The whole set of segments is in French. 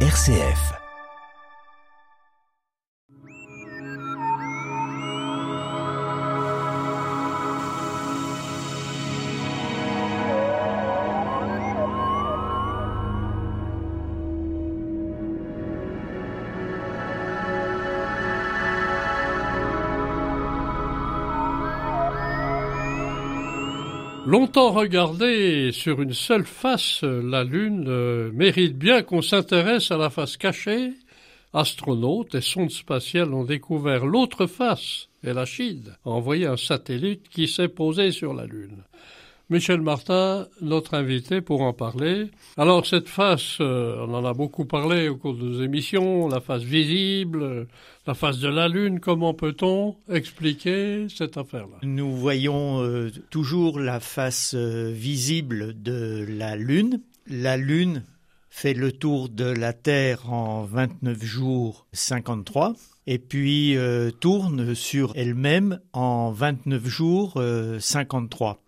RCF. Longtemps regardée sur une seule face, la Lune euh, mérite bien qu'on s'intéresse à la face cachée. Astronautes et sondes spatiales ont découvert l'autre face, et la Chine a envoyé un satellite qui s'est posé sur la Lune. Michel Martin, notre invité pour en parler. Alors cette face, euh, on en a beaucoup parlé au cours de nos émissions, la face visible, la face de la Lune, comment peut-on expliquer cette affaire-là? Nous voyons euh, toujours la face euh, visible de la Lune. La Lune fait le tour de la Terre en 29 jours 53 et puis tourne sur elle-même en 29 jours 53.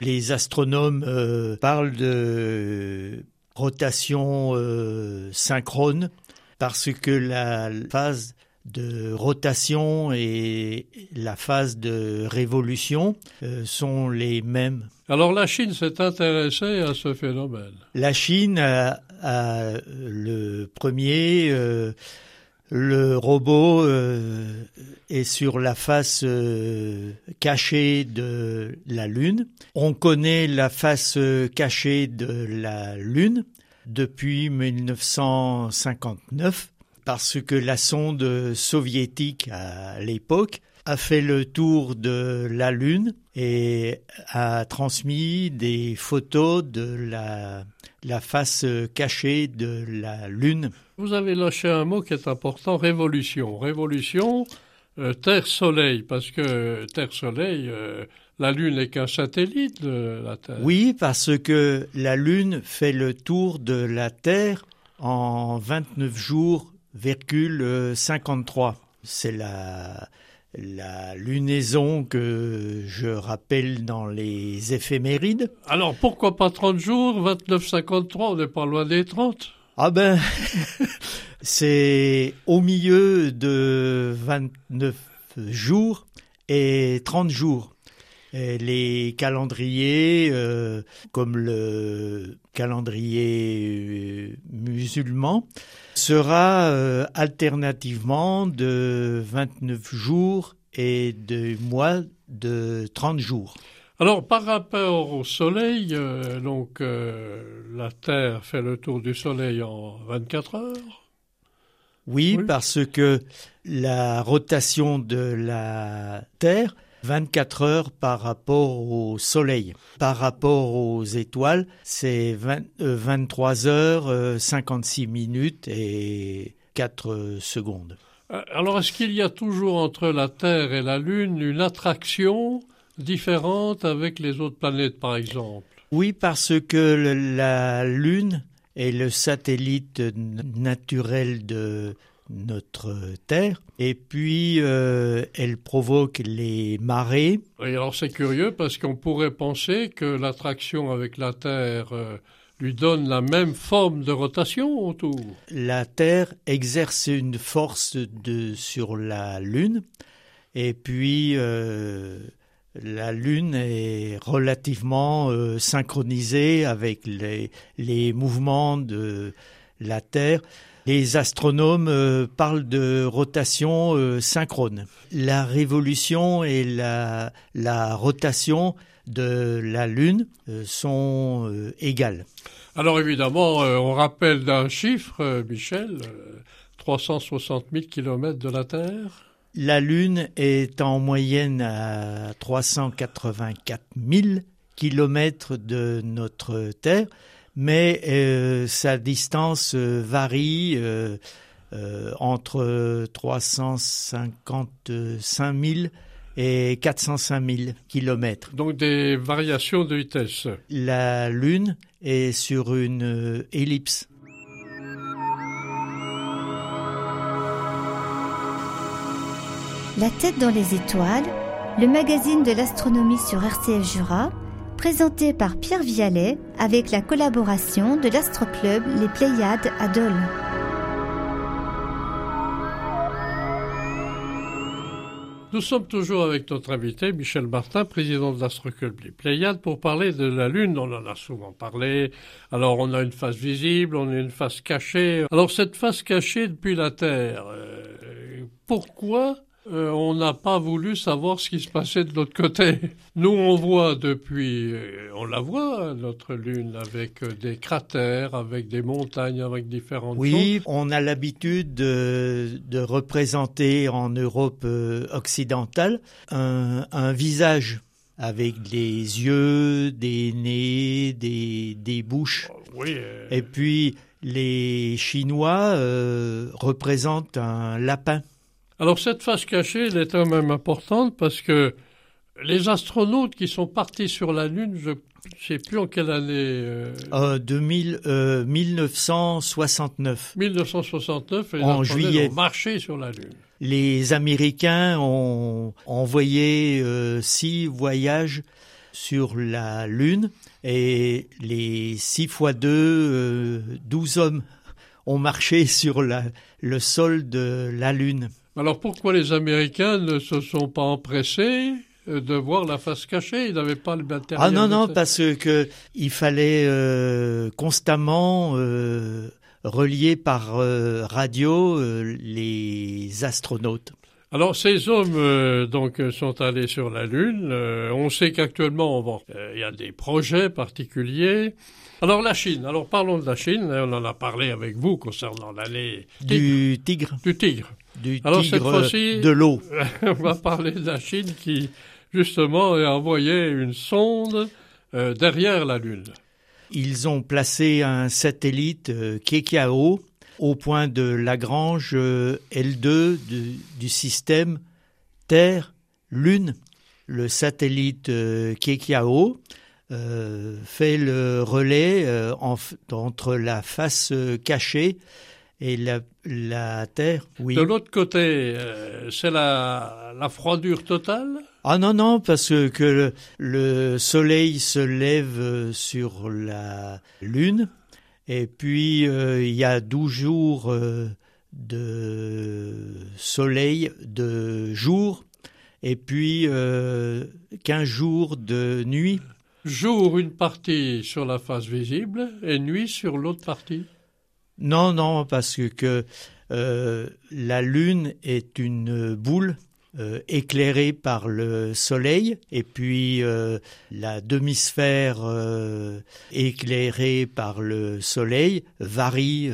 Les astronomes euh, parlent de rotation euh, synchrone parce que la phase de rotation et la phase de révolution euh, sont les mêmes. Alors la Chine s'est intéressée à ce phénomène. La Chine a, le premier le robot euh, est sur la face euh, cachée de la Lune. On connaît la face euh, cachée de la Lune depuis 1959 parce que la sonde soviétique à l'époque a fait le tour de la Lune et a transmis des photos de la, la face cachée de la Lune vous avez lâché un mot qui est important, révolution. Révolution, euh, Terre-Soleil, parce que Terre-Soleil, euh, la Lune n'est qu'un satellite de la Terre. Oui, parce que la Lune fait le tour de la Terre en 29 jours, 53. C'est la, la lunaison que je rappelle dans les éphémérides. Alors pourquoi pas 30 jours, 29-53, on n'est pas loin des 30 ah ben, c'est au milieu de 29 jours et 30 jours. Les calendriers, euh, comme le calendrier euh, musulman, sera euh, alternativement de 29 jours et de mois de 30 jours. Alors, par rapport au Soleil, euh, donc euh, la Terre fait le tour du Soleil en 24 heures? Oui, parce que la rotation de la Terre, 24 heures par rapport au Soleil. Par rapport aux étoiles, c'est 23 euh, heures, 56 minutes et 4 secondes. Alors, est-ce qu'il y a toujours entre la Terre et la Lune une attraction différente avec les autres planètes, par exemple? Oui, parce que la Lune est le satellite naturel de notre Terre, et puis euh, elle provoque les marées. Et alors c'est curieux parce qu'on pourrait penser que l'attraction avec la Terre euh, lui donne la même forme de rotation autour. La Terre exerce une force de, sur la Lune, et puis euh, la Lune est relativement synchronisée avec les, les, mouvements de la Terre. Les astronomes euh, parlent de rotation euh, synchrone. La révolution et la, la rotation de la Lune sont égales. Alors évidemment, on rappelle d'un chiffre, Michel, 360 000 kilomètres de la Terre. La Lune est en moyenne à 384 000 kilomètres de notre Terre, mais euh, sa distance euh, varie euh, entre 355 000 et 405 000 kilomètres. Donc des variations de vitesse. La Lune est sur une ellipse. La tête dans les étoiles, le magazine de l'astronomie sur RCF Jura, présenté par Pierre Vialet avec la collaboration de l'astroclub Les Pléiades à Dole. Nous sommes toujours avec notre invité Michel Martin, président de l'Astroclub Les Pléiades, pour parler de la Lune. On en a souvent parlé. Alors, on a une face visible, on a une face cachée. Alors, cette face cachée depuis la Terre, euh, pourquoi euh, on n'a pas voulu savoir ce qui se passait de l'autre côté. Nous, on voit depuis, euh, on la voit, notre Lune, avec euh, des cratères, avec des montagnes, avec différentes Oui, on a l'habitude de, représenter en Europe occidentale un, visage avec des yeux, des nez, des, bouches. Oui. Et puis, les Chinois représentent un lapin. Alors cette face cachée, elle est quand même importante parce que les astronautes qui sont partis sur la Lune, je ne sais plus en quelle année. Euh, euh, de 1969. 1969, et en juillet. ont marché sur la Lune. Les Américains ont envoyé euh, six voyages sur la Lune et les six fois deux, douze hommes ont marché sur la, le sol de la Lune. Alors pourquoi les Américains ne se sont pas empressés euh, de voir la face cachée? Ils n'avaient pas le matériel. Ah non, non, parce que il fallait euh, constamment euh, relier par radio les astronautes. Alors ces hommes donc sont allés sur la Lune. on sait qu'actuellement il y a des projets particuliers. Alors la Chine. Alors parlons de la Chine. On en a parlé avec vous concernant l'allée du tigre. Du tigre du Alors, cette fois-ci, de l'eau. on va parler de la Chine qui, justement, a envoyé une sonde euh, derrière la Lune. Ils ont placé un satellite euh, Kekiao au point de Lagrange euh, L2 du système Terre-Lune. Le satellite Kekiao fait le relais entre la face cachée et la, la Terre, oui. De l'autre côté, euh, c'est la, la froidure totale? Ah non, non, parce que le, Soleil se lève euh, sur la Lune, et puis euh, il y a 12 jours de soleil, de jour, et puis 15 jours de nuit. Jour, une partie sur la face visible, et nuit sur l'autre partie non, non, parce que euh, la Lune est une boule euh, éclairée par le Soleil, et puis euh, la demi-sphère éclairée par le Soleil varie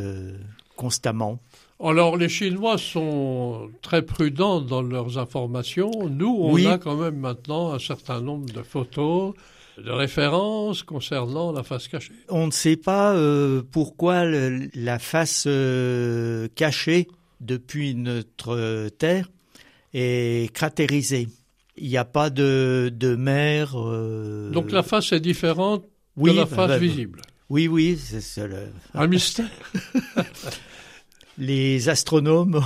constamment. Alors les Chinois sont très prudents dans leurs informations. Nous, on a quand même maintenant un certain nombre de photos de référence concernant la face cachée. On ne sait pas euh, pourquoi la face euh, cachée depuis notre Terre est cratérisée. Il n'y a pas de, mer. Euh, Donc la face est différente de la face bah, visible. Oui, oui, c'est le... Un mystère. Les astronomes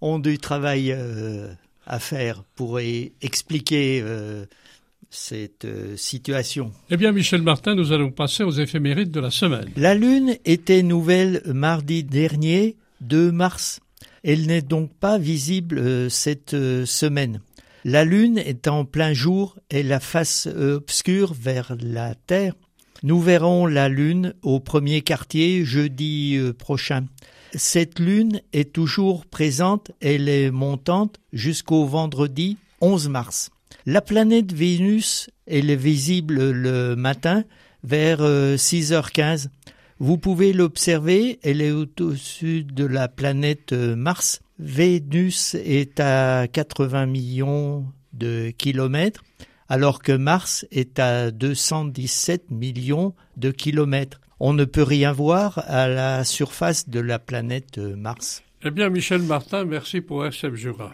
ont du travail à faire pour expliquer cette euh, situation. Eh bien, Michel Martin, nous allons passer aux éphémérides de la semaine. La Lune était nouvelle mardi dernier, 2 mars. Elle n'est donc pas visible euh, cette euh, semaine. La Lune est en plein jour et la face obscure vers la Terre. Nous verrons la Lune au premier quartier jeudi prochain. Cette Lune est toujours présente, elle est montante jusqu'au vendredi 11 mars. La planète Vénus, elle est visible le matin vers 6h15. Euh, Vous pouvez l'observer, elle est au-dessus de la planète euh, Mars. Vénus est à 80 millions de kilomètres, alors que Mars est à 217 millions de kilomètres. On ne peut rien voir à la surface de la planète euh, Mars. Eh bien, Michel Martin, merci pour SF Jura.